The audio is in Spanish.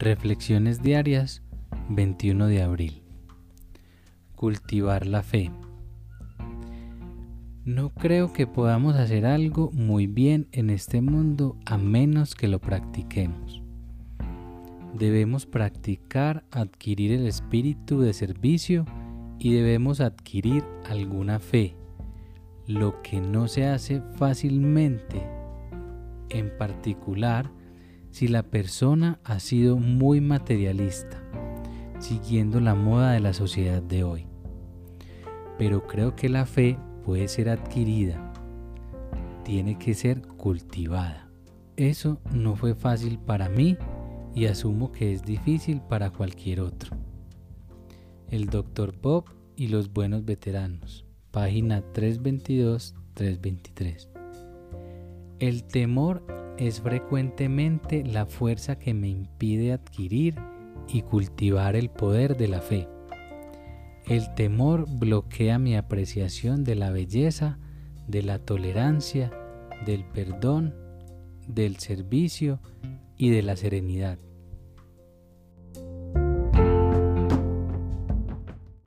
Reflexiones diarias 21 de abril. Cultivar la fe. No creo que podamos hacer algo muy bien en este mundo a menos que lo practiquemos. Debemos practicar adquirir el espíritu de servicio y debemos adquirir alguna fe, lo que no se hace fácilmente, en particular si la persona ha sido muy materialista, siguiendo la moda de la sociedad de hoy. Pero creo que la fe puede ser adquirida, tiene que ser cultivada. Eso no fue fácil para mí y asumo que es difícil para cualquier otro. El Dr. Bob y los buenos veteranos, página 322-323. El temor es frecuentemente la fuerza que me impide adquirir y cultivar el poder de la fe. El temor bloquea mi apreciación de la belleza, de la tolerancia, del perdón, del servicio y de la serenidad.